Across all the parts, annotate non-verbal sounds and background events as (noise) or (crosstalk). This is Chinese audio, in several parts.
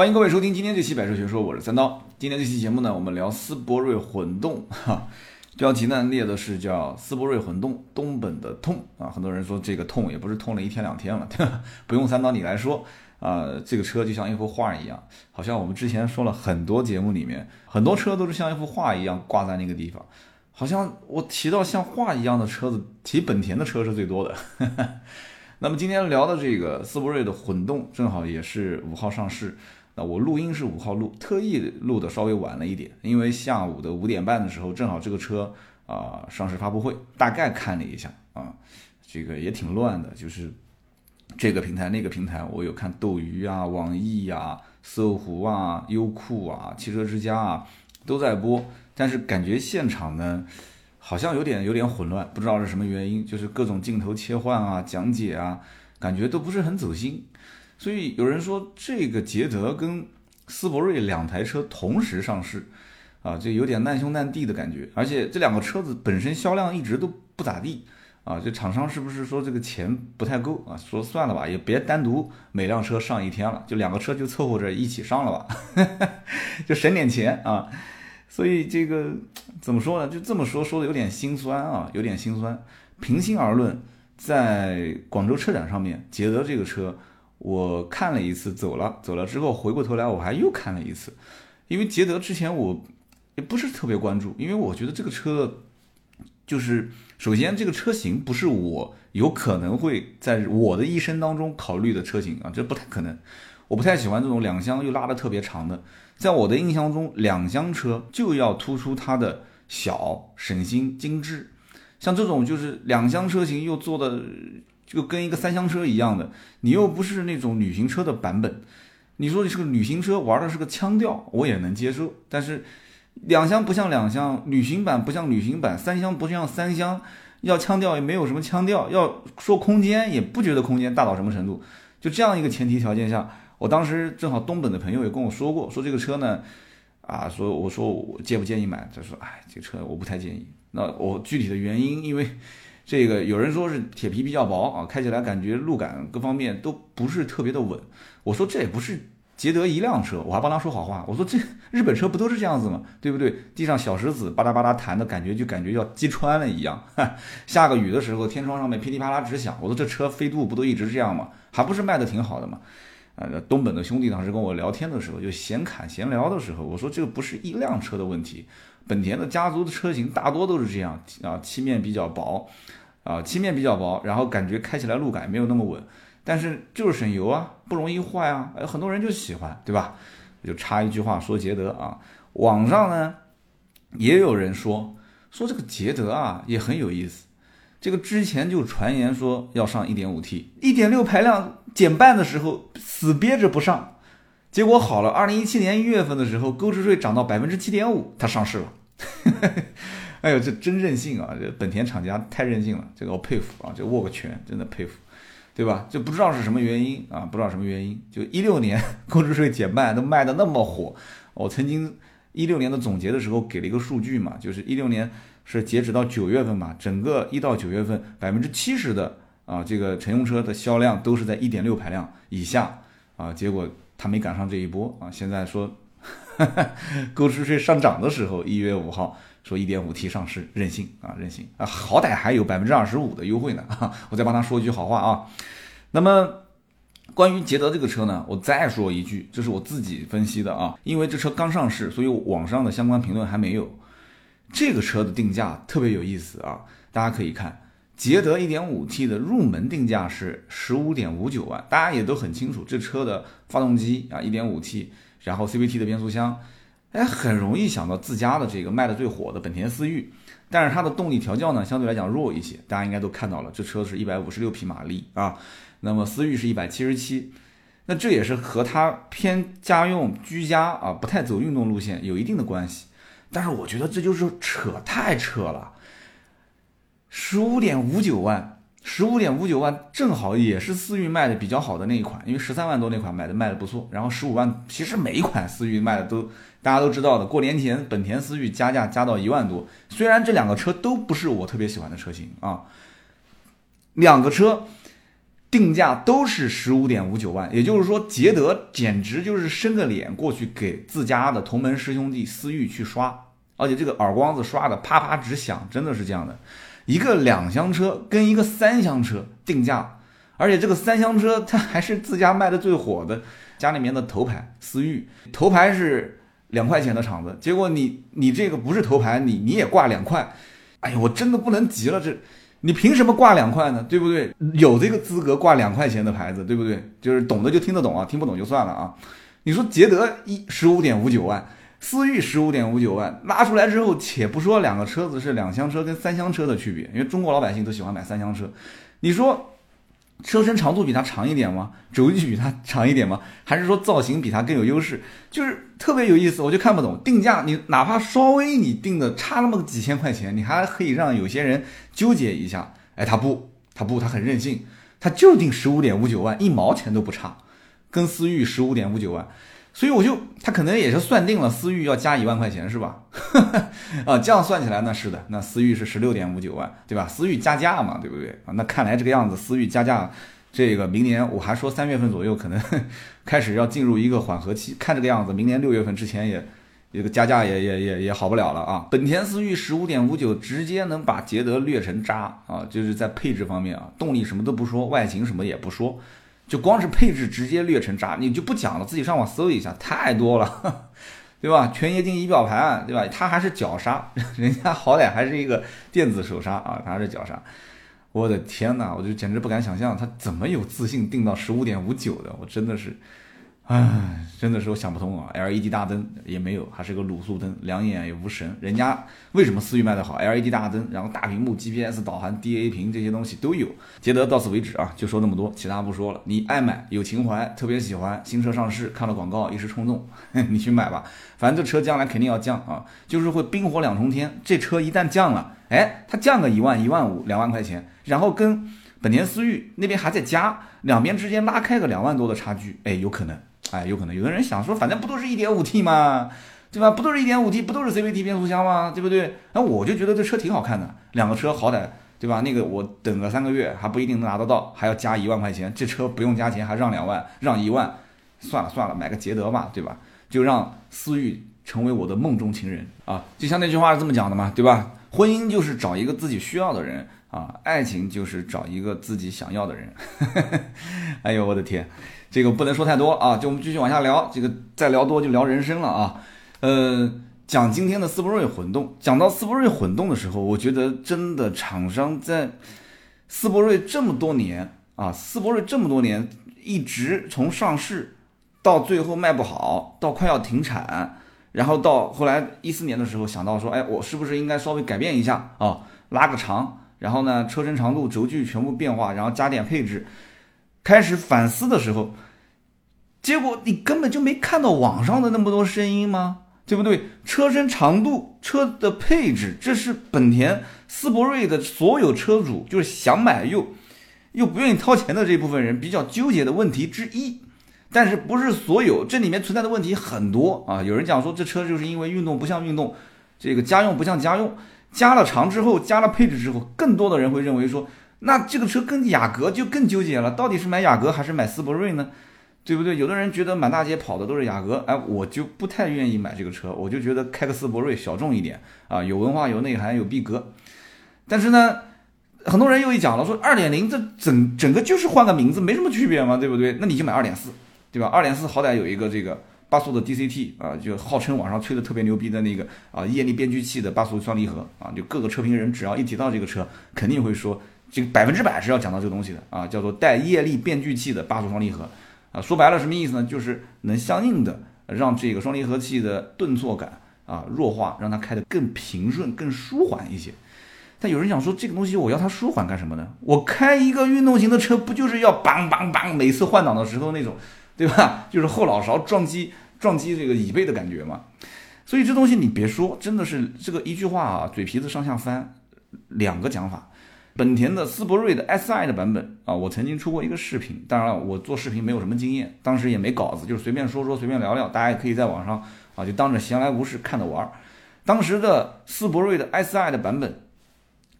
欢迎各位收听今天这期百车全说，我是三刀。今天这期节目呢，我们聊斯铂瑞混动，哈，(laughs) 标题呢列的是叫斯铂瑞混动，东本的痛啊。很多人说这个痛也不是痛了一天两天了，对吧？不用三刀你来说啊，这个车就像一幅画一样，好像我们之前说了很多节目里面，很多车都是像一幅画一样挂在那个地方。好像我提到像画一样的车子，提本田的车是最多的。(laughs) 那么今天聊的这个斯铂瑞的混动，正好也是五号上市。我录音是五号录，特意录的稍微晚了一点，因为下午的五点半的时候，正好这个车啊上市发布会，大概看了一下啊，这个也挺乱的，就是这个平台那个平台，我有看斗鱼啊、网易啊、搜狐啊、优酷啊、汽车之家啊都在播，但是感觉现场呢好像有点有点混乱，不知道是什么原因，就是各种镜头切换啊、讲解啊，感觉都不是很走心。所以有人说这个捷德跟斯铂瑞两台车同时上市，啊，就有点难兄难弟的感觉。而且这两个车子本身销量一直都不咋地，啊，这厂商是不是说这个钱不太够啊？说算了吧，也别单独每辆车上一天了，就两个车就凑合着一起上了吧，就省点钱啊。所以这个怎么说呢？就这么说说的有点心酸啊，有点心酸。平心而论，在广州车展上面，捷德这个车。我看了一次，走了，走了之后回过头来，我还又看了一次，因为捷德之前我也不是特别关注，因为我觉得这个车就是首先这个车型不是我有可能会在我的一生当中考虑的车型啊，这不太可能，我不太喜欢这种两厢又拉的特别长的，在我的印象中，两厢车就要突出它的小、省心、精致，像这种就是两厢车型又做的。就跟一个三厢车一样的，你又不是那种旅行车的版本，你说你是个旅行车，玩的是个腔调，我也能接受。但是两厢不像两厢，旅行版不像旅行版，三厢不像三厢，要腔调也没有什么腔调，要说空间也不觉得空间大到什么程度。就这样一个前提条件下，我当时正好东本的朋友也跟我说过，说这个车呢，啊，说我说我介不建议买，他说哎，这个车我不太建议。那我具体的原因，因为。这个有人说是铁皮比较薄啊，开起来感觉路感各方面都不是特别的稳。我说这也不是捷德一辆车，我还帮他说好话。我说这日本车不都是这样子吗？对不对？地上小石子吧嗒吧嗒弹的感觉就感觉要击穿了一样。(laughs) 下个雨的时候，天窗上面噼里啪啦直响。我说这车飞度不都一直这样吗？还不是卖的挺好的吗？呃，东本的兄弟当时跟我聊天的时候，就闲侃闲聊的时候，我说这个不是一辆车的问题，本田的家族的车型大多都是这样啊，漆面比较薄。啊，漆面比较薄，然后感觉开起来路感没有那么稳，但是就是省油啊，不容易坏啊，哎，很多人就喜欢，对吧？就插一句话说捷德啊，网上呢也有人说说这个捷德啊也很有意思，这个之前就传言说要上 1.5T，1.6 排量减半的时候死憋着不上，结果好了，2017年一月份的时候购置税涨到百分之七点五，它上市了。(laughs) 哎呦，这真任性啊！这本田厂家太任性了，这个我佩服啊！这握个拳，真的佩服，对吧？就不知道是什么原因啊，不知道什么原因。就一六年 (laughs) 购置税减半都卖的那么火，我曾经一六年的总结的时候给了一个数据嘛，就是一六年是截止到九月份嘛，整个一到九月份百分之七十的啊这个乘用车的销量都是在一点六排量以下啊，结果他没赶上这一波啊，现在说购置税上涨的时候，一月五号。说一点五 T 上市任性啊任性啊，好歹还有百分之二十五的优惠呢啊！我再帮他说一句好话啊。那么关于捷德这个车呢，我再说一句，这是我自己分析的啊，因为这车刚上市，所以网上的相关评论还没有。这个车的定价特别有意思啊，大家可以看，捷德一点五 T 的入门定价是十五点五九万，大家也都很清楚，这车的发动机啊一点五 T，然后 CVT 的变速箱。哎，很容易想到自家的这个卖的最火的本田思域，但是它的动力调教呢，相对来讲弱一些。大家应该都看到了，这车是一百五十六匹马力啊，那么思域是一百七十七，那这也是和它偏家用居家啊，不太走运动路线有一定的关系。但是我觉得这就是扯太扯了，十五点五九万。十五点五九万正好也是思域卖的比较好的那一款，因为十三万多那款买的卖的不错。然后十五万，其实每一款思域卖的都大家都知道的。过年前本田思域加价加到一万多，虽然这两个车都不是我特别喜欢的车型啊，两个车定价都是十五点五九万，也就是说，捷德简直就是伸个脸过去给自家的同门师兄弟思域去刷，而且这个耳光子刷的啪啪直响，真的是这样的。一个两厢车跟一个三厢车定价，而且这个三厢车它还是自家卖的最火的，家里面的头牌思域，头牌是两块钱的厂子，结果你你这个不是头牌，你你也挂两块，哎呀，我真的不能急了这。你凭什么挂两块呢？对不对？有这个资格挂两块钱的牌子，对不对？就是懂的就听得懂啊，听不懂就算了啊。你说捷德一十五点五九万，思域十五点五九万，拉出来之后，且不说两个车子是两厢车跟三厢车的区别，因为中国老百姓都喜欢买三厢车，你说。车身长度比它长一点吗？轴距比它长一点吗？还是说造型比它更有优势？就是特别有意思，我就看不懂定价。你哪怕稍微你定的差那么几千块钱，你还可以让有些人纠结一下。哎，他不，他不，他很任性，他就定十五点五九万，一毛钱都不差，跟思域十五点五九万。所以我就他可能也是算定了思域要加一万块钱是吧？(laughs) 啊，这样算起来那是的，那思域是十六点五九万，对吧？思域加价嘛，对不对？啊，那看来这个样子，思域加价，这个明年我还说三月份左右可能 (laughs) 开始要进入一个缓和期，看这个样子，明年六月份之前也这个加价也也也也好不了了啊！本田思域十五点五九直接能把捷德虐成渣啊，就是在配置方面啊，动力什么都不说，外形什么也不说。就光是配置直接略成渣，你就不讲了，自己上网搜一下，太多了，(laughs) 对吧？全液晶仪表盘，对吧？它还是脚刹，(laughs) 人家好歹还是一个电子手刹啊，它是脚刹。我的天哪，我就简直不敢想象，它怎么有自信定到十五点五九的，我真的是。唉，真的是我想不通啊！LED 大灯也没有，还是个卤素灯，两眼也无神。人家为什么思域卖的好？LED 大灯，然后大屏幕、GPS 导航、DA 屏这些东西都有。捷德到此为止啊，就说那么多，其他不说了。你爱买，有情怀，特别喜欢，新车上市看了广告一时冲动，(laughs) 你去买吧。反正这车将来肯定要降啊，就是会冰火两重天。这车一旦降了，哎，它降个一万、一万五、两万块钱，然后跟本田思域那边还在加，两边之间拉开个两万多的差距，哎，有可能。哎，有可能有的人想说，反正不都是一点五 T 吗？对吧？不都是一点五 T，不都是 CVT 变速箱吗？对不对？那我就觉得这车挺好看的，两个车好歹，对吧？那个我等个三个月还不一定能拿得到，还要加一万块钱，这车不用加钱，还让两万，让一万，算了算了，买个捷德吧，对吧？就让思域成为我的梦中情人啊！就像那句话是这么讲的嘛，对吧？婚姻就是找一个自己需要的人啊，爱情就是找一个自己想要的人。(laughs) 哎呦，我的天！这个不能说太多啊，就我们继续往下聊。这个再聊多就聊人生了啊。呃，讲今天的斯铂瑞混动。讲到斯铂瑞混动的时候，我觉得真的厂商在斯铂瑞这么多年啊，斯铂瑞这么多年一直从上市到最后卖不好，到快要停产，然后到后来一四年的时候想到说，哎，我是不是应该稍微改变一下啊，拉个长，然后呢，车身长度、轴距全部变化，然后加点配置。开始反思的时候，结果你根本就没看到网上的那么多声音吗？对不对？车身长度、车的配置，这是本田斯铂瑞的所有车主就是想买又又不愿意掏钱的这部分人比较纠结的问题之一。但是不是所有，这里面存在的问题很多啊！有人讲说这车就是因为运动不像运动，这个家用不像家用，加了长之后，加了配置之后，更多的人会认为说。那这个车跟雅阁就更纠结了，到底是买雅阁还是买斯铂瑞呢？对不对？有的人觉得满大街跑的都是雅阁，哎，我就不太愿意买这个车，我就觉得开个斯铂瑞小众一点啊，有文化、有内涵、有逼格。但是呢，很多人又一讲了，说二点零这整整个就是换个名字，没什么区别嘛，对不对？那你就买二点四，对吧？二点四好歹有一个这个八速的 DCT 啊，就号称网上吹的特别牛逼的那个啊液力变矩器的八速双离合啊，就各个车评人只要一提到这个车，肯定会说。这个百分之百是要讲到这个东西的啊，叫做带液力变矩器的八速双离合啊，说白了什么意思呢？就是能相应的让这个双离合器的顿挫感啊弱化，让它开得更平顺、更舒缓一些。但有人想说，这个东西我要它舒缓干什么呢？我开一个运动型的车，不就是要梆梆梆，每次换挡的时候那种，对吧？就是后脑勺撞击撞击这个椅背的感觉嘛。所以这东西你别说，真的是这个一句话啊，嘴皮子上下翻，两个讲法。本田的思铂睿的 Si 的版本啊，我曾经出过一个视频，当然了，我做视频没有什么经验，当时也没稿子，就是随便说说，随便聊聊，大家也可以在网上啊，就当着闲来无事看着玩。当时的思铂睿的 Si 的版本，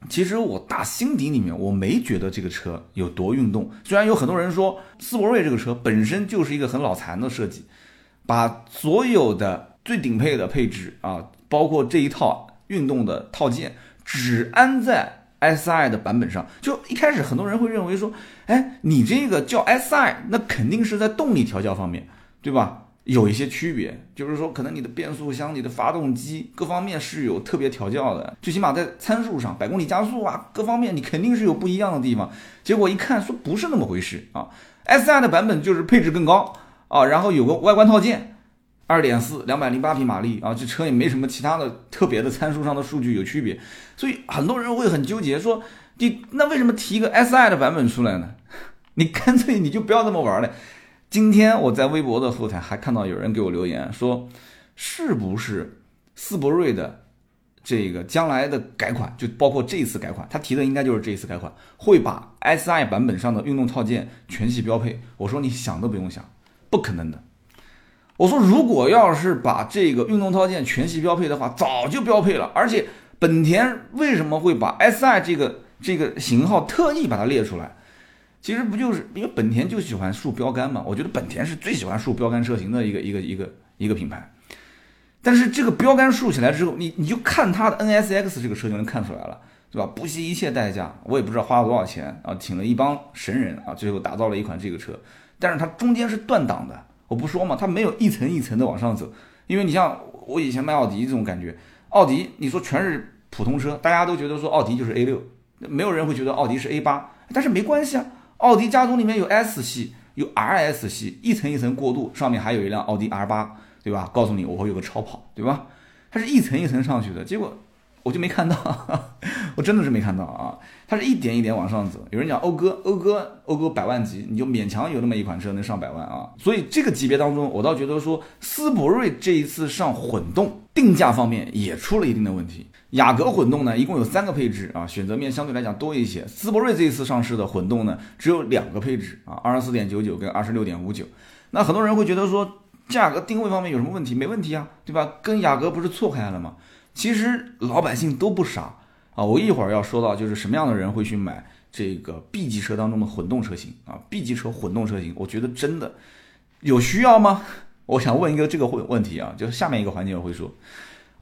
其实我打心底里面我没觉得这个车有多运动。虽然有很多人说思铂睿这个车本身就是一个很脑残的设计，把所有的最顶配的配置啊，包括这一套运动的套件，只安在 SI 的版本上。就一开始很多人会认为说，哎，你这个叫 SI，那肯定是在动力调教方面，对吧？有一些区别，就是说可能你的变速箱、你的发动机各方面是有特别调教的，最起码在参数上，百公里加速啊，各方面你肯定是有不一样的地方。结果一看说不是那么回事啊，S I 的版本就是配置更高啊，然后有个外观套件，二点四两百零八匹马力啊，这车也没什么其他的特别的参数上的数据有区别，所以很多人会很纠结说，你那为什么提一个 S I 的版本出来呢？你干脆你就不要这么玩了。今天我在微博的后台还看到有人给我留言说，是不是斯铂瑞的这个将来的改款，就包括这一次改款，他提的应该就是这一次改款，会把 SI 版本上的运动套件全系标配。我说你想都不用想，不可能的。我说如果要是把这个运动套件全系标配的话，早就标配了。而且本田为什么会把 SI 这个这个型号特意把它列出来？其实不就是因为本田就喜欢竖标杆嘛？我觉得本田是最喜欢竖标杆车型的一个一个一个一个品牌。但是这个标杆竖起来之后，你你就看它的 NSX 这个车就能看出来了，对吧？不惜一切代价，我也不知道花了多少钱啊，请了一帮神人啊，最后打造了一款这个车。但是它中间是断档的，我不说嘛，它没有一层一层的往上走。因为你像我以前卖奥迪这种感觉，奥迪你说全是普通车，大家都觉得说奥迪就是 A 六，没有人会觉得奥迪是 A 八，但是没关系啊。奥迪家族里面有 S 系，有 RS 系，一层一层过渡，上面还有一辆奥迪 R 八，对吧？告诉你我会有个超跑，对吧？它是一层一层上去的，结果我就没看到，(laughs) 我真的是没看到啊！它是一点一点往上走。有人讲讴歌，讴歌，讴歌百万级，你就勉强有那么一款车能上百万啊！所以这个级别当中，我倒觉得说斯铂瑞这一次上混动，定价方面也出了一定的问题。雅阁混动呢，一共有三个配置啊，选择面相对来讲多一些。斯铂瑞这一次上市的混动呢，只有两个配置啊，二十四点九九跟二十六点五九。那很多人会觉得说，价格定位方面有什么问题？没问题啊，对吧？跟雅阁不是错开了吗？其实老百姓都不傻啊，我一会儿要说到就是什么样的人会去买这个 B 级车当中的混动车型啊，B 级车混动车型，我觉得真的有需要吗？我想问一个这个问问题啊，就是下面一个环节我会说。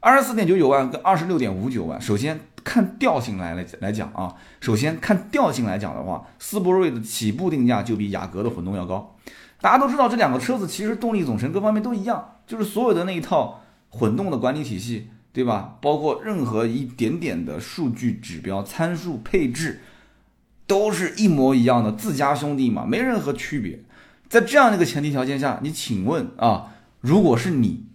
二十四点九九万跟二十六点五九万，首先看调性来来来讲啊，首先看调性来讲的话，斯铂瑞的起步定价就比雅阁的混动要高。大家都知道这两个车子其实动力总成各方面都一样，就是所有的那一套混动的管理体系，对吧？包括任何一点点的数据指标、参数、配置，都是一模一样的，自家兄弟嘛，没任何区别。在这样的一个前提条件下，你请问啊，如果是你？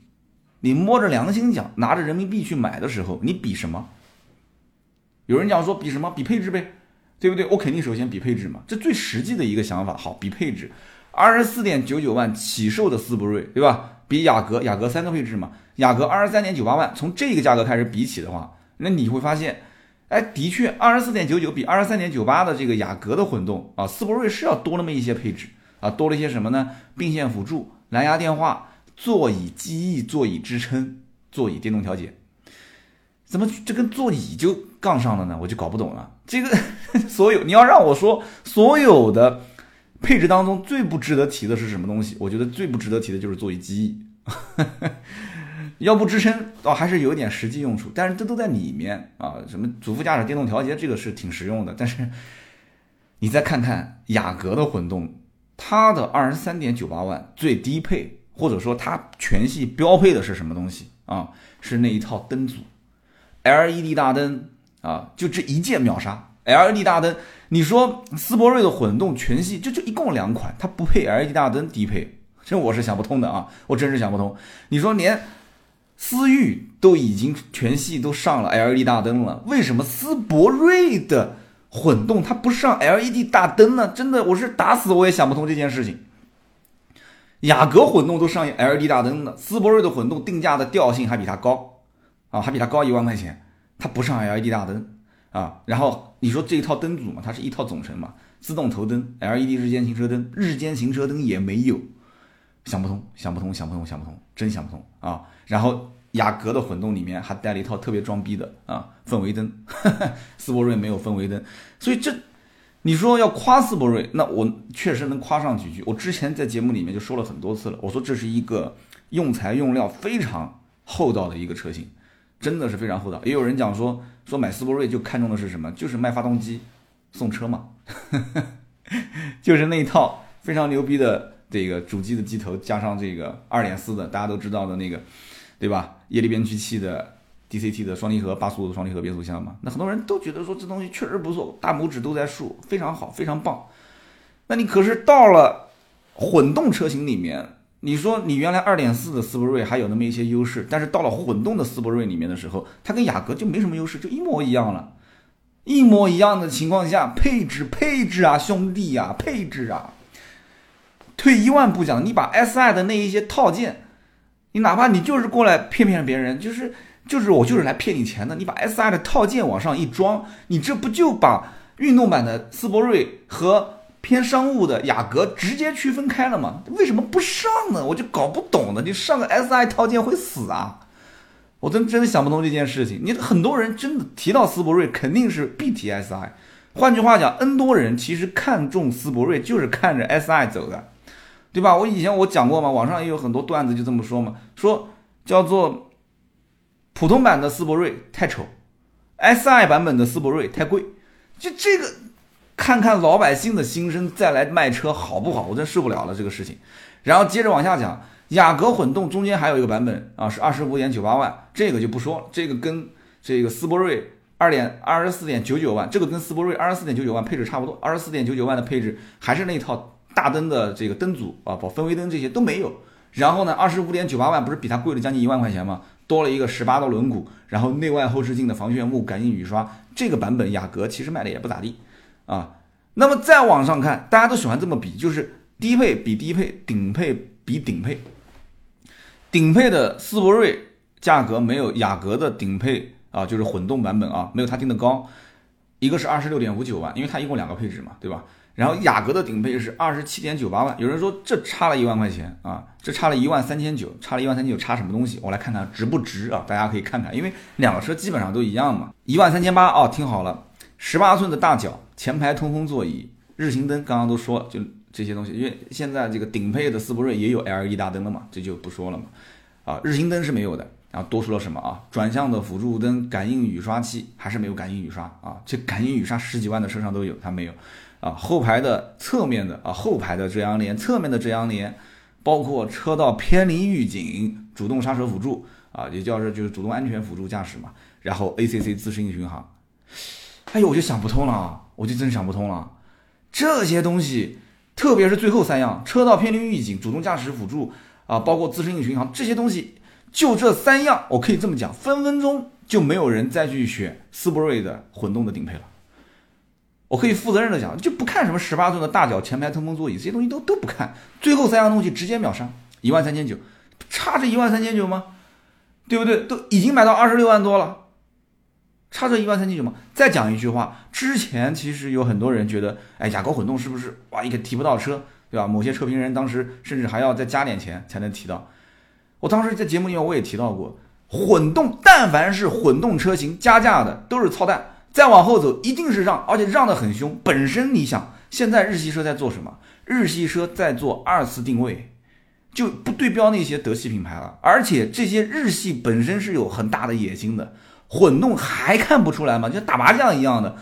你摸着良心讲，拿着人民币去买的时候，你比什么？有人讲说比什么？比配置呗，对不对？我肯定首先比配置嘛，这最实际的一个想法。好，比配置，二十四点九九万起售的斯铂瑞，对吧？比雅阁，雅阁三个配置嘛，雅阁二十三点九八万，从这个价格开始比起的话，那你会发现，哎，的确，二十四点九九比二十三点九八的这个雅阁的混动啊，斯铂瑞是要多那么一些配置啊，多了一些什么呢？并线辅助、蓝牙电话。座椅记忆、座椅支撑、座椅电动调节，怎么这跟座椅就杠上了呢？我就搞不懂了。这个 (laughs) 所有你要让我说，所有的配置当中最不值得提的是什么东西？我觉得最不值得提的就是座椅记忆。腰部支撑倒还是有点实际用处，但是这都在里面啊。什么主副驾驶电动调节，这个是挺实用的。但是你再看看雅阁的混动，它的二十三点九八万最低配。或者说它全系标配的是什么东西啊？是那一套灯组，LED 大灯啊，就这一键秒杀 LED 大灯。你说斯铂瑞的混动全系就就一共两款，它不配 LED 大灯低配，这我是想不通的啊！我真是想不通。你说连思域都已经全系都上了 LED 大灯了，为什么斯铂瑞的混动它不上 LED 大灯呢？真的，我是打死我也想不通这件事情。雅阁混动都上 LED 大灯的，斯铂瑞的混动定价的调性还比它高，啊，还比它高一万块钱，它不上 LED 大灯啊。然后你说这一套灯组嘛，它是一套总成嘛，自动头灯、LED 日间行车灯、日间行车灯也没有，想不通，想不通，想不通，想不通，真想不通啊。然后雅阁的混动里面还带了一套特别装逼的啊氛围灯，(laughs) 斯铂瑞没有氛围灯，所以这你说要夸斯铂瑞，那我确实能夸上几句。我之前在节目里面就说了很多次了，我说这是一个用材用料非常厚道的一个车型，真的是非常厚道。也有人讲说说买斯铂瑞就看中的是什么，就是卖发动机送车嘛，(laughs) 就是那一套非常牛逼的这个主机的机头加上这个二点四的大家都知道的那个。对吧？液力变矩器的 DCT 的双离合八速的双离合变速箱嘛，那很多人都觉得说这东西确实不错，大拇指都在竖，非常好，非常棒。那你可是到了混动车型里面，你说你原来二点四的斯铂瑞还有那么一些优势，但是到了混动的斯铂瑞里面的时候，它跟雅阁就没什么优势，就一模一样了。一模一样的情况下，配置配置啊，兄弟啊，配置啊。退一万步讲，你把 SI 的那一些套件。你哪怕你就是过来骗骗别人，就是就是我就是来骗你钱的。你把 S I 的套件往上一装，你这不就把运动版的斯铂瑞和偏商务的雅阁直接区分开了吗？为什么不上呢？我就搞不懂的。你上个 S I 套件会死啊！我真真的想不通这件事情。你很多人真的提到斯铂瑞，肯定是必提 S I。换句话讲，N 多人其实看中斯铂瑞就是看着 S I 走的。对吧？我以前我讲过嘛，网上也有很多段子就这么说嘛，说叫做普通版的斯铂瑞太丑，SI 版本的斯铂瑞太贵，就这个看看老百姓的心声再来卖车好不好？我真受不了了这个事情。然后接着往下讲，雅阁混动中间还有一个版本啊，是二十五点九八万，这个就不说，这个跟这个斯铂瑞二点二十四点九九万，这个跟斯铂瑞二十四点九九万配置差不多，二十四点九九万的配置还是那套。大灯的这个灯组啊，包氛围灯这些都没有。然后呢，二十五点九八万不是比它贵了将近一万块钱吗？多了一个十八的轮毂，然后内外后视镜的防眩目、感应雨刷。这个版本雅阁其实卖的也不咋地啊。那么再往上看，大家都喜欢这么比，就是低配比低配，顶配比顶配。顶配的斯铂瑞价格没有雅阁的顶配啊，就是混动版本啊，没有它定的高。一个是二十六点五九万，因为它一共两个配置嘛，对吧？然后雅阁的顶配是二十七点九八万，有人说这差了一万块钱啊，这差了一万三千九，差了一万三千九，差什么东西？我来看看值不值啊？大家可以看看，因为两个车基本上都一样嘛，一万三千八哦，听好了，十八寸的大脚，前排通风座椅，日行灯，刚刚都说了，就这些东西，因为现在这个顶配的斯铂瑞也有 LED 大灯了嘛，这就不说了嘛，啊，日行灯是没有的，然后多出了什么啊？转向的辅助灯，感应雨刷器还是没有感应雨刷啊？这感应雨刷十几万的车上都有，它没有。啊，后排的侧面的啊，后排的遮阳帘，侧面的遮阳帘，包括车道偏离预警、主动刹车辅助啊，也叫是就是主动安全辅助驾驶嘛。然后 ACC 自适应巡航，哎呦，我就想不通了，我就真想不通了。这些东西，特别是最后三样，车道偏离预警、主动驾驶辅助啊，包括自适应巡航这些东西，就这三样，我可以这么讲，分分钟就没有人再去选斯铂瑞的混动的顶配了。我可以负责任的讲，就不看什么十八寸的大脚前排通风座椅这些东西都都不看，最后三样东西直接秒杀，一万三千九，差这一万三千九吗？对不对？都已经买到二十六万多了，差这一万三千九吗？再讲一句话，之前其实有很多人觉得，哎，雅阁混动是不是哇一个提不到车，对吧？某些车评人当时甚至还要再加点钱才能提到。我当时在节目里面我也提到过，混动但凡是混动车型加价的都是操蛋。再往后走，一定是让，而且让得很凶。本身你想，现在日系车在做什么？日系车在做二次定位，就不对标那些德系品牌了。而且这些日系本身是有很大的野心的，混动还看不出来吗？就打麻将一样的，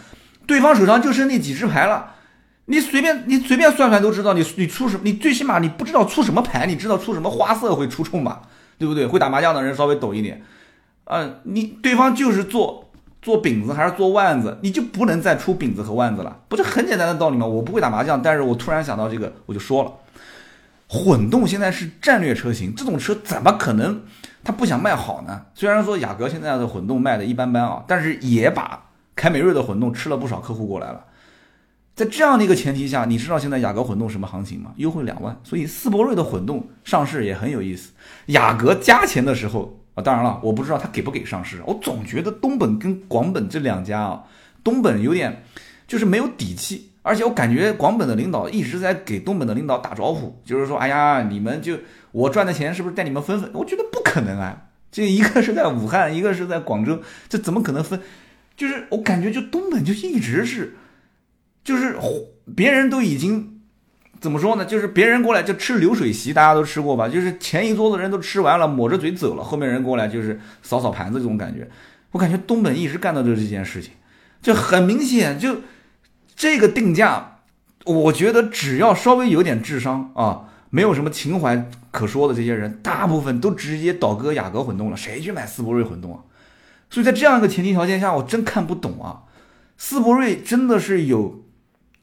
对方手上就剩那几只牌了，你随便你随便算算都知道，你你出什么？你最起码你不知道出什么牌，你知道出什么花色会出冲吧？对不对？会打麻将的人稍微懂一点，嗯，你对方就是做。做饼子还是做腕子，你就不能再出饼子和腕子了，不就很简单的道理吗？我不会打麻将，但是我突然想到这个，我就说了，混动现在是战略车型，这种车怎么可能它不想卖好呢？虽然说雅阁现在的混动卖的一般般啊，但是也把凯美瑞的混动吃了不少客户过来了。在这样的一个前提下，你知道现在雅阁混动什么行情吗？优惠两万，所以斯铂瑞的混动上市也很有意思。雅阁加钱的时候。啊，当然了，我不知道他给不给上市。我总觉得东本跟广本这两家啊，东本有点就是没有底气，而且我感觉广本的领导一直在给东本的领导打招呼，就是说，哎呀，你们就我赚的钱是不是带你们分分？我觉得不可能啊，这一个是在武汉，一个是在广州，这怎么可能分？就是我感觉就东本就一直是，就是别人都已经怎么说呢？就是别人过来就吃流水席，大家都吃过吧？就是前一桌子人都吃完了，抹着嘴走了，后面人过来就是扫扫盘子这种感觉。我感觉东本一直干的就是这件事情，就很明显，就这个定价，我觉得只要稍微有点智商啊，没有什么情怀可说的这些人，大部分都直接倒戈雅阁混动了，谁去买斯铂瑞混动啊？所以在这样一个前提条件下，我真看不懂啊！斯铂瑞真的是有，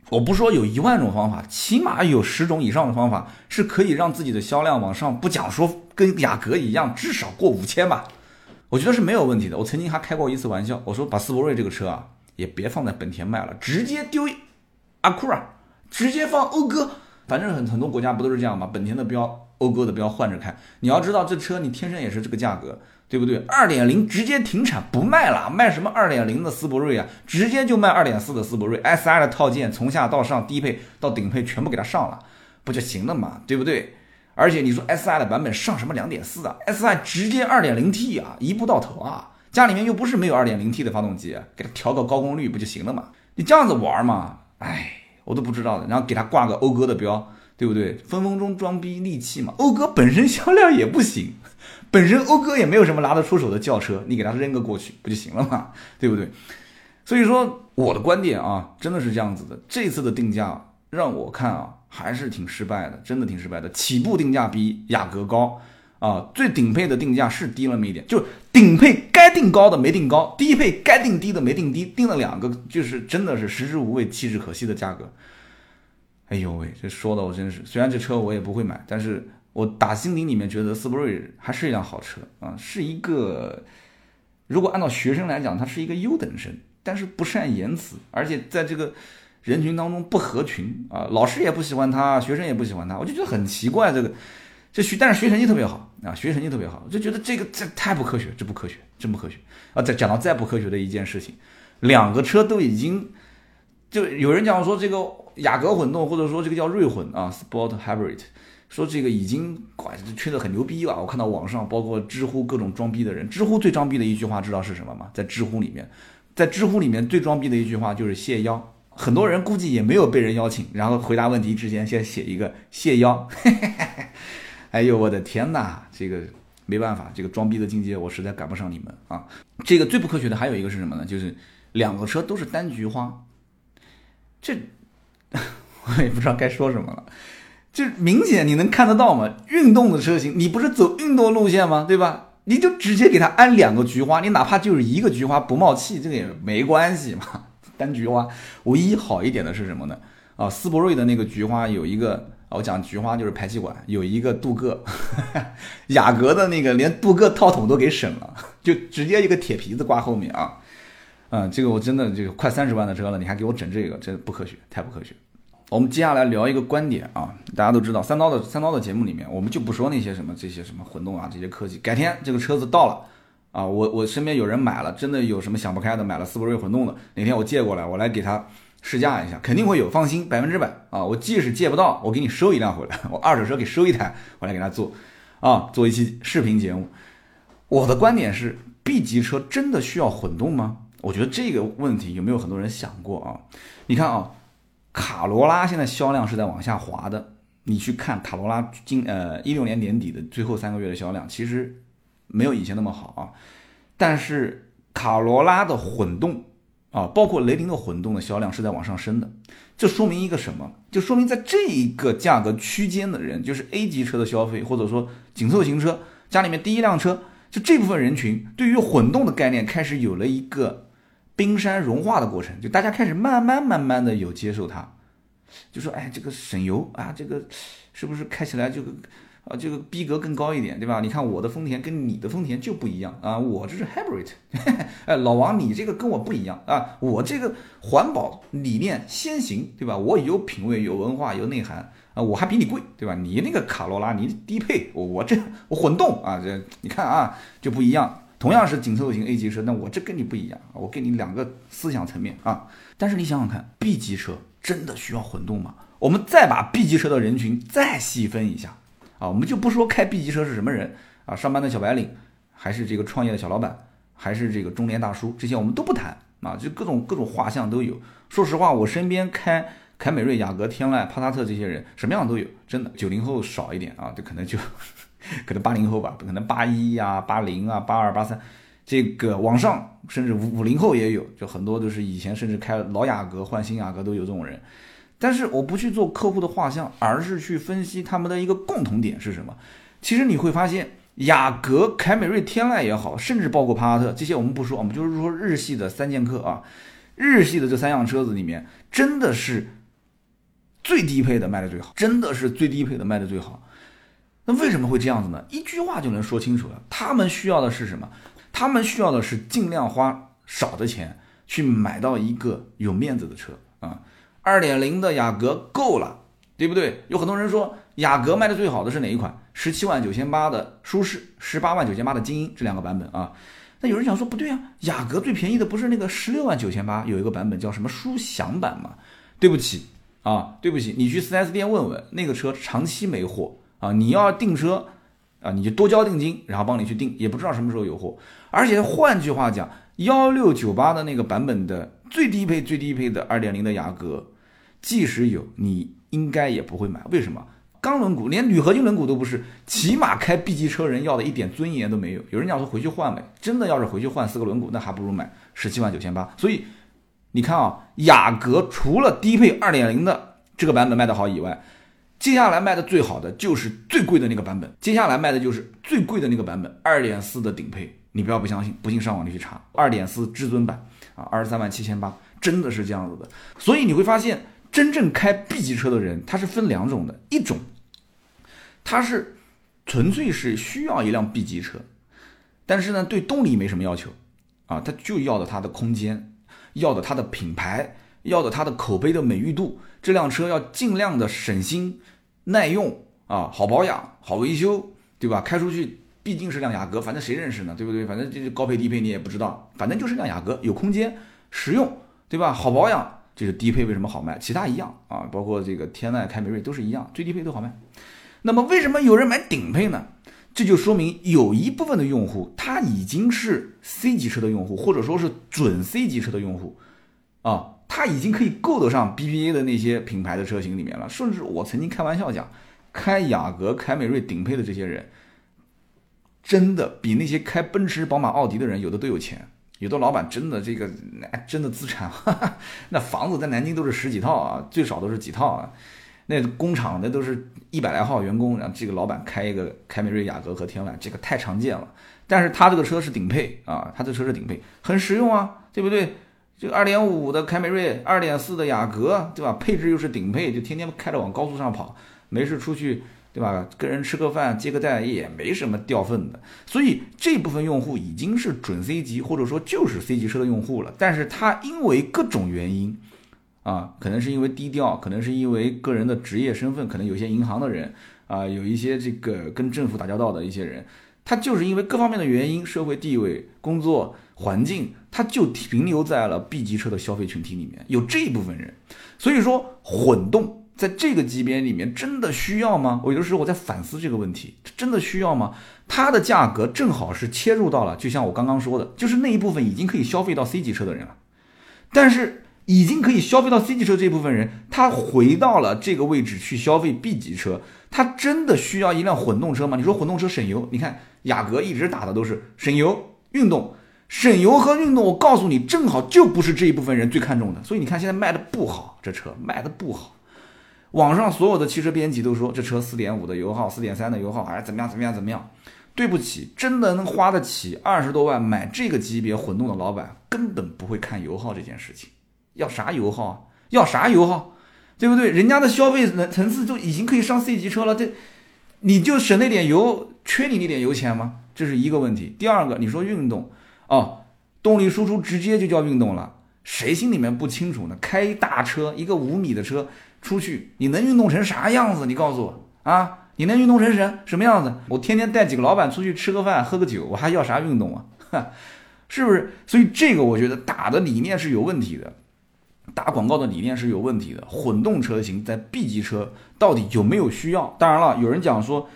我不说有一万种方法，起码有十种以上的方法是可以让自己的销量往上，不讲说跟雅阁一样，至少过五千吧。我觉得是没有问题的。我曾经还开过一次玩笑，我说把思铂睿这个车啊，也别放在本田卖了，直接丢阿库拉，直接放讴歌。反正很很多国家不都是这样吗？本田的标、讴歌的标换着开。你要知道，这车你天生也是这个价格，对不对？二点零直接停产不卖了，卖什么二点零的斯铂瑞啊？直接就卖二点四的斯铂瑞，SI 的套件从下到上，低配到顶配全部给它上了，不就行了嘛？对不对？而且你说 S I 的版本上什么两点四啊？S I 直接二点零 T 啊，一步到头啊！家里面又不是没有二点零 T 的发动机，给它调个高功率不就行了嘛？你这样子玩嘛？哎，我都不知道的。然后给它挂个讴歌的标，对不对？分分钟装逼利器嘛。讴歌本身销量也不行，(laughs) 本身讴歌也没有什么拿得出手的轿车，你给它扔个过去不就行了嘛？(laughs) 对不对？所以说我的观点啊，真的是这样子的。这次的定价让我看啊。还是挺失败的，真的挺失败的。起步定价比雅阁高啊，最顶配的定价是低了那么一点，就顶配该定高的没定高，低配该定低的没定低，定了两个，就是真的是食之无味，弃之可惜的价格。哎呦喂，这说的我真是，虽然这车我也不会买，但是我打心底里面觉得斯铂瑞还是一辆好车啊，是一个，如果按照学生来讲，它是一个优等生，但是不善言辞，而且在这个。人群当中不合群啊，老师也不喜欢他，学生也不喜欢他，我就觉得很奇怪。这个，这学但是学习成绩特别好啊，学习成绩特别好，就觉得这个这太不科学，这不科学，真不科学啊！再讲到再不科学的一件事情，两个车都已经，就有人讲说这个雅阁混动，或者说这个叫锐混啊，Sport Hybrid，说这个已经哇吹得很牛逼了。我看到网上包括知乎各种装逼的人，知乎最装逼的一句话知道是什么吗？在知乎里面，在知乎里面最装逼的一句话就是谢邀。很多人估计也没有被人邀请，然后回答问题之前先写一个谢邀。(laughs) 哎呦我的天哪，这个没办法，这个装逼的境界我实在赶不上你们啊！这个最不科学的还有一个是什么呢？就是两个车都是单菊花，这 (laughs) 我也不知道该说什么了。就明显你能看得到嘛？运动的车型，你不是走运动路线吗？对吧？你就直接给它安两个菊花，你哪怕就是一个菊花不冒气，这个也没关系嘛。单菊花唯一好一点的是什么呢？啊，斯铂瑞的那个菊花有一个，我讲菊花就是排气管有一个镀铬，(laughs) 雅阁的那个连镀铬套筒都给省了，就直接一个铁皮子挂后面啊。嗯，这个我真的这个快三十万的车了，你还给我整这个，这不科学，太不科学。我们接下来聊一个观点啊，大家都知道三刀的三刀的节目里面，我们就不说那些什么这些什么混动啊这些科技，改天这个车子到了。啊，我我身边有人买了，真的有什么想不开的，买了斯铂瑞混动的，哪天我借过来，我来给他试驾一下，肯定会有，放心，百分之百啊！我即使借不到，我给你收一辆回来，(laughs) 我二手车给收一台，我来给他做，啊，做一期视频节目。我的观点是，B 级车真的需要混动吗？我觉得这个问题有没有很多人想过啊？你看啊，卡罗拉现在销量是在往下滑的，你去看卡罗拉今呃一六年年底的最后三个月的销量，其实。没有以前那么好啊，但是卡罗拉的混动啊，包括雷凌的混动的销量是在往上升的，这说明一个什么？就说明在这一个价格区间的人，就是 A 级车的消费，或者说紧凑型车，家里面第一辆车，就这部分人群对于混动的概念开始有了一个冰山融化的过程，就大家开始慢慢慢慢的有接受它，就说哎，这个省油啊，这个是不是开起来就。啊，这个逼格更高一点，对吧？你看我的丰田跟你的丰田就不一样啊，我这是 hybrid，(laughs) 哎，老王你这个跟我不一样啊，我这个环保理念先行，对吧？我有品位、有文化、有内涵啊，我还比你贵，对吧？你那个卡罗拉你低配，我这我混动啊，这你看啊就不一样。同样是紧凑型 A 级车，那我这跟你不一样，我跟你两个思想层面啊。但是你想想看，B 级车真的需要混动吗？我们再把 B 级车的人群再细分一下。啊，我们就不说开 B 级车是什么人啊，上班的小白领，还是这个创业的小老板，还是这个中年大叔，这些我们都不谈啊，就各种各种画像都有。说实话，我身边开凯美瑞、雅阁、天籁、帕萨特这些人，什么样都有，真的。九零后少一点啊，这可能就 (laughs) 可能八零后吧，可能八一呀、八零啊、八二、八三，这个往上甚至五五零后也有，就很多都是以前甚至开老雅阁换新雅阁都有这种人。但是我不去做客户的画像，而是去分析他们的一个共同点是什么。其实你会发现，雅阁、凯美瑞、天籁也好，甚至包括帕萨特这些，我们不说，我们就是说日系的三剑客啊，日系的这三辆车子里面，真的是最低配的卖的最好，真的是最低配的卖的最好。那为什么会这样子呢？一句话就能说清楚了。他们需要的是什么？他们需要的是尽量花少的钱去买到一个有面子的车啊。二点零的雅阁够了，对不对？有很多人说雅阁卖的最好的是哪一款？十七万九千八的舒适，十八万九千八的精英这两个版本啊。那有人想说不对啊，雅阁最便宜的不是那个十六万九千八有一个版本叫什么舒享版吗？对不起啊，对不起，你去 4S 店问问，那个车长期没货啊。你要订车啊，你就多交定金，然后帮你去订，也不知道什么时候有货。而且换句话讲，幺六九八的那个版本的最低配最低配的二点零的雅阁。即使有，你应该也不会买。为什么？钢轮毂连铝合金轮毂都不是，起码开 B 级车人要的一点尊严都没有。有人讲说回去换呗，真的要是回去换四个轮毂，那还不如买十七万九千八。所以你看啊，雅阁除了低配二点零的这个版本卖得好以外，接下来卖的最好的就是最贵的那个版本。接下来卖的就是最贵的那个版本，二点四的顶配。你不要不相信，不信上网你去查，二点四至尊版啊，二十三万七千八，真的是这样子的。所以你会发现。真正开 B 级车的人，他是分两种的，一种，他是纯粹是需要一辆 B 级车，但是呢，对动力没什么要求，啊，他就要的它的空间，要的它的品牌，要的它的口碑的美誉度，这辆车要尽量的省心、耐用啊，好保养、好维修，对吧？开出去毕竟是辆雅阁，反正谁认识呢？对不对？反正这高配低配你也不知道，反正就是辆雅阁，有空间、实用，对吧？好保养。这是低配为什么好卖？其他一样啊，包括这个天籁、凯美瑞都是一样，最低配都好卖。那么为什么有人买顶配呢？这就说明有一部分的用户他已经是 C 级车的用户，或者说是准 C 级车的用户啊，他已经可以够得上 BBA 的那些品牌的车型里面了。甚至我曾经开玩笑讲，开雅阁、凯美瑞顶配的这些人，真的比那些开奔驰、宝马、奥迪的人有的都有钱。有的老板真的这个，那真的资产哈哈，(laughs) 那房子在南京都是十几套啊，最少都是几套啊。那工厂那都是一百来号员工，然后这个老板开一个凯美瑞、雅阁和天籁，这个太常见了。但是他这个车是顶配啊，他这车是顶配，很实用啊，对不对？这个二点五的凯美瑞，二点四的雅阁，对吧？配置又是顶配，就天天开着往高速上跑，没事出去。对吧？跟人吃个饭、接个待也没什么掉份的，所以这部分用户已经是准 C 级，或者说就是 C 级车的用户了。但是他因为各种原因，啊，可能是因为低调，可能是因为个人的职业身份，可能有些银行的人啊，有一些这个跟政府打交道的一些人，他就是因为各方面的原因，社会地位、工作环境，它就停留在了 B 级车的消费群体里面，有这一部分人。所以说混动。在这个级别里面，真的需要吗？我有的时候我在反思这个问题，真的需要吗？它的价格正好是切入到了，就像我刚刚说的，就是那一部分已经可以消费到 C 级车的人了。但是已经可以消费到 C 级车这部分人，他回到了这个位置去消费 B 级车，他真的需要一辆混动车吗？你说混动车省油，你看雅阁一直打的都是省油、运动、省油和运动。我告诉你，正好就不是这一部分人最看重的，所以你看现在卖的不好，这车卖的不好。网上所有的汽车编辑都说这车四点五的油耗，四点三的油耗，哎，怎么样？怎么样？怎么样？对不起，真的能花得起二十多万买这个级别混动的老板，根本不会看油耗这件事情。要啥油耗啊？要啥油耗？对不对？人家的消费能层次就已经可以上 C 级车了，这你就省那点油，缺你那点油钱吗？这是一个问题。第二个，你说运动哦，动力输出直接就叫运动了，谁心里面不清楚呢？开大车，一个五米的车。出去你能运动成啥样子？你告诉我啊！你能运动成什什么样子？我天天带几个老板出去吃个饭、喝个酒，我还要啥运动啊？(laughs) 是不是？所以这个我觉得打的理念是有问题的，打广告的理念是有问题的。混动车型在 B 级车到底有没有需要？当然了，有人讲说，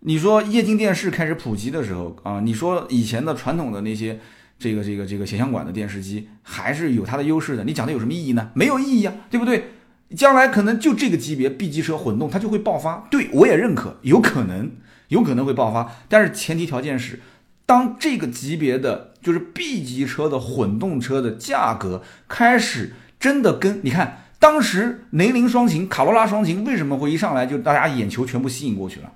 你说液晶电视开始普及的时候啊，你说以前的传统的那些这个这个这个显像管的电视机还是有它的优势的，你讲的有什么意义呢？没有意义啊，对不对？将来可能就这个级别 B 级车混动它就会爆发，对我也认可，有可能有可能会爆发，但是前提条件是，当这个级别的就是 B 级车的混动车的价格开始真的跟你看。当时雷凌双擎、卡罗拉双擎为什么会一上来就大家眼球全部吸引过去了？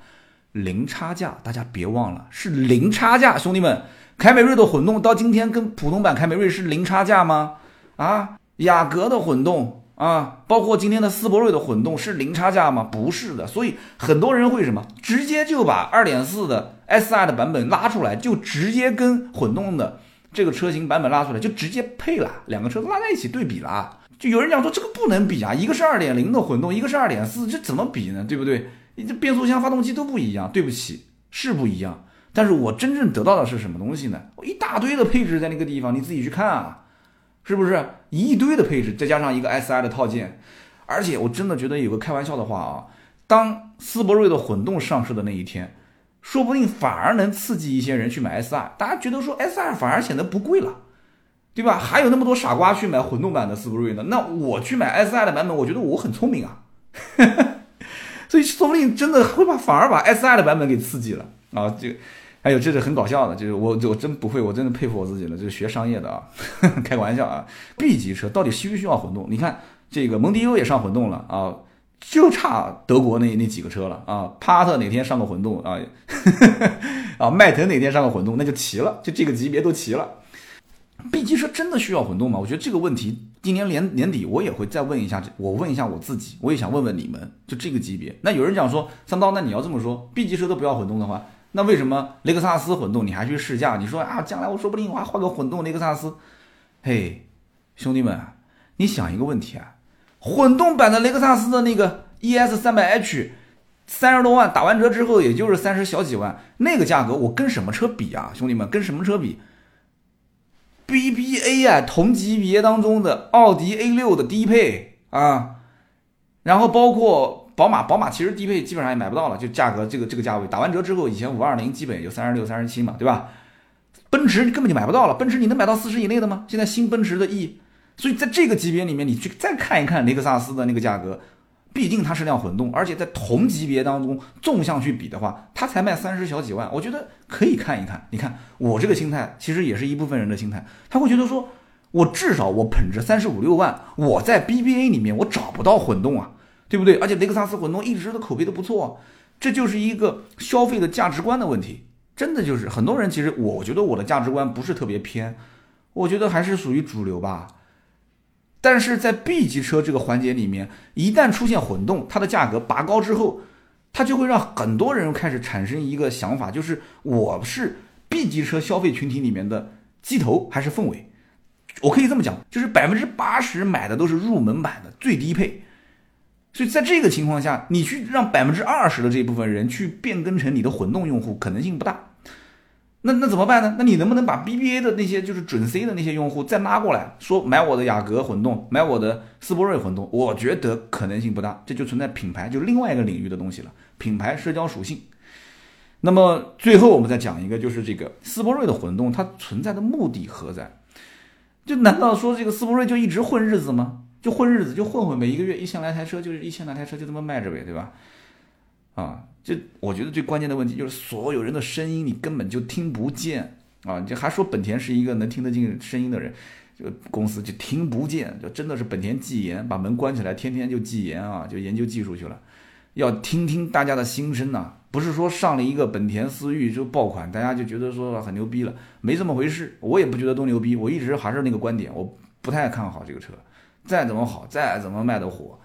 零差价，大家别忘了是零差价，兄弟们，凯美瑞的混动到今天跟普通版凯美瑞是零差价吗？啊，雅阁的混动啊，包括今天的斯铂瑞的混动是零差价吗？不是的，所以很多人会什么，直接就把二点四的 SI 的版本拉出来，就直接跟混动的这个车型版本拉出来，就直接配了，两个车子拉在一起对比了。就有人讲说这个不能比啊，一个是二点零的混动，一个是二点四，这怎么比呢？对不对？你这变速箱、发动机都不一样，对不起，是不一样。但是我真正得到的是什么东西呢？我一大堆的配置在那个地方，你自己去看啊，是不是一堆的配置，再加上一个 S I 的套件？而且我真的觉得有个开玩笑的话啊，当斯铂瑞的混动上市的那一天，说不定反而能刺激一些人去买 S I，大家觉得说 S I 反而显得不贵了。对吧？还有那么多傻瓜去买混动版的斯铂瑞呢？那我去买 S I 的版本，我觉得我很聪明啊，(laughs) 所以说不定真的会把反而把 S I 的版本给刺激了啊！这个还有这是很搞笑的，就是我我真不会，我真的佩服我自己了，就是学商业的啊，(laughs) 开个玩笑啊！B 级车到底需不需要混动？你看这个蒙迪欧也上混动了啊，就差德国那那几个车了啊，帕萨特哪天上个混动啊？(laughs) 啊，迈腾哪天上个混动，那就齐了，就这个级别都齐了。B 级车真的需要混动吗？我觉得这个问题今年年年底我也会再问一下，我问一下我自己，我也想问问你们，就这个级别。那有人讲说三刀，那你要这么说，B 级车都不要混动的话，那为什么雷克萨斯混动你还去试驾？你说啊，将来我说不定我还换个混动雷克萨斯。嘿，兄弟们，你想一个问题啊，混动版的雷克萨斯的那个 ES 三百 H，三十多万打完折之后也就是三十小几万，那个价格我跟什么车比啊？兄弟们，跟什么车比？BBA 啊，同级别当中的奥迪 A 六的低配啊，然后包括宝马，宝马其实低配基本上也买不到了，就价格这个这个价位打完折之后，以前五二零基本也就三十六、三十七嘛，对吧？奔驰根本就买不到了，奔驰你能买到四十以内的吗？现在新奔驰的 E，所以在这个级别里面，你去再看一看雷克萨斯的那个价格。毕竟它是辆混动，而且在同级别当中纵向去比的话，它才卖三十小几万，我觉得可以看一看。你看我这个心态，其实也是一部分人的心态，他会觉得说，我至少我捧着三十五六万，我在 BBA 里面我找不到混动啊，对不对？而且雷克萨斯混动一直的口碑都不错，这就是一个消费的价值观的问题，真的就是很多人其实我觉得我的价值观不是特别偏，我觉得还是属于主流吧。但是在 B 级车这个环节里面，一旦出现混动，它的价格拔高之后，它就会让很多人开始产生一个想法，就是我是 B 级车消费群体里面的鸡头还是凤尾？我可以这么讲，就是百分之八十买的都是入门版的最低配，所以在这个情况下，你去让百分之二十的这部分人去变更成你的混动用户，可能性不大。那那怎么办呢？那你能不能把 BBA 的那些就是准 C 的那些用户再拉过来，说买我的雅阁混动，买我的斯铂瑞混动？我觉得可能性不大，这就存在品牌，就另外一个领域的东西了，品牌社交属性。那么最后我们再讲一个，就是这个斯铂瑞的混动，它存在的目的何在？就难道说这个斯铂瑞就一直混日子吗？就混日子，就混混呗，一个月一千来台车，就是一千来台车就这么卖着呗，对吧？啊。这我觉得最关键的问题就是所有人的声音你根本就听不见啊！就还说本田是一个能听得进声音的人，这个公司就听不见，就真的是本田技研把门关起来，天天就技研啊，就研究技术去了。要听听大家的心声呐，不是说上了一个本田思域就爆款，大家就觉得说很牛逼了，没这么回事。我也不觉得多牛逼，我一直还是那个观点，我不太看好这个车，再怎么好，再怎么卖的火。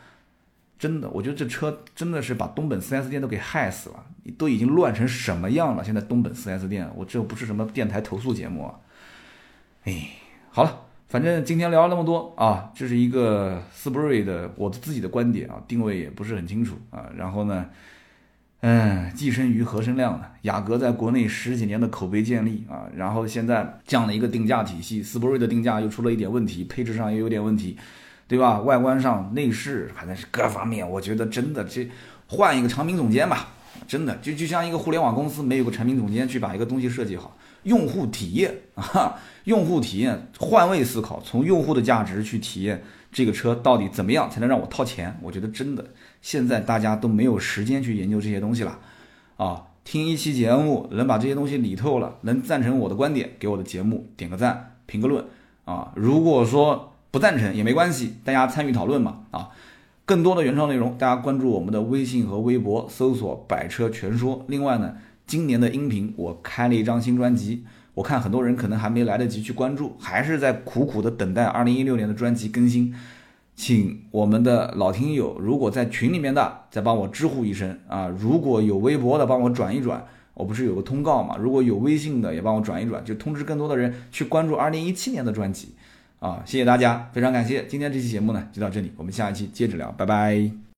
真的，我觉得这车真的是把东本 4S 店都给害死了。都已经乱成什么样了？现在东本 4S 店，我这不是什么电台投诉节目啊。哎，好了，反正今天聊了那么多啊，这是一个斯铂瑞的我自己的观点啊，定位也不是很清楚啊。然后呢，嗯，寄生于合生量的雅阁在国内十几年的口碑建立啊，然后现在降了一个定价体系，斯铂瑞的定价又出了一点问题，配置上也有点问题。对吧？外观上、内饰，反正是各方面，我觉得真的这换一个产品总监吧，真的就就像一个互联网公司没有个产品总监去把一个东西设计好，用户体验 (laughs) 啊，用户体验，换位思考，从用户的价值去体验这个车到底怎么样才能让我掏钱？我觉得真的现在大家都没有时间去研究这些东西了啊。听一期节目能把这些东西理透了，能赞成我的观点，给我的节目点个赞，评个论啊。如果说不赞成也没关系，大家参与讨论嘛啊。更多的原创内容，大家关注我们的微信和微博，搜索“百车全说”。另外呢，今年的音频我开了一张新专辑，我看很多人可能还没来得及去关注，还是在苦苦的等待二零一六年的专辑更新。请我们的老听友，如果在群里面的，再帮我知乎一声啊；如果有微博的，帮我转一转。我不是有个通告嘛？如果有微信的，也帮我转一转，就通知更多的人去关注二零一七年的专辑。啊，谢谢大家，非常感谢。今天这期节目呢，就到这里，我们下一期接着聊，拜拜。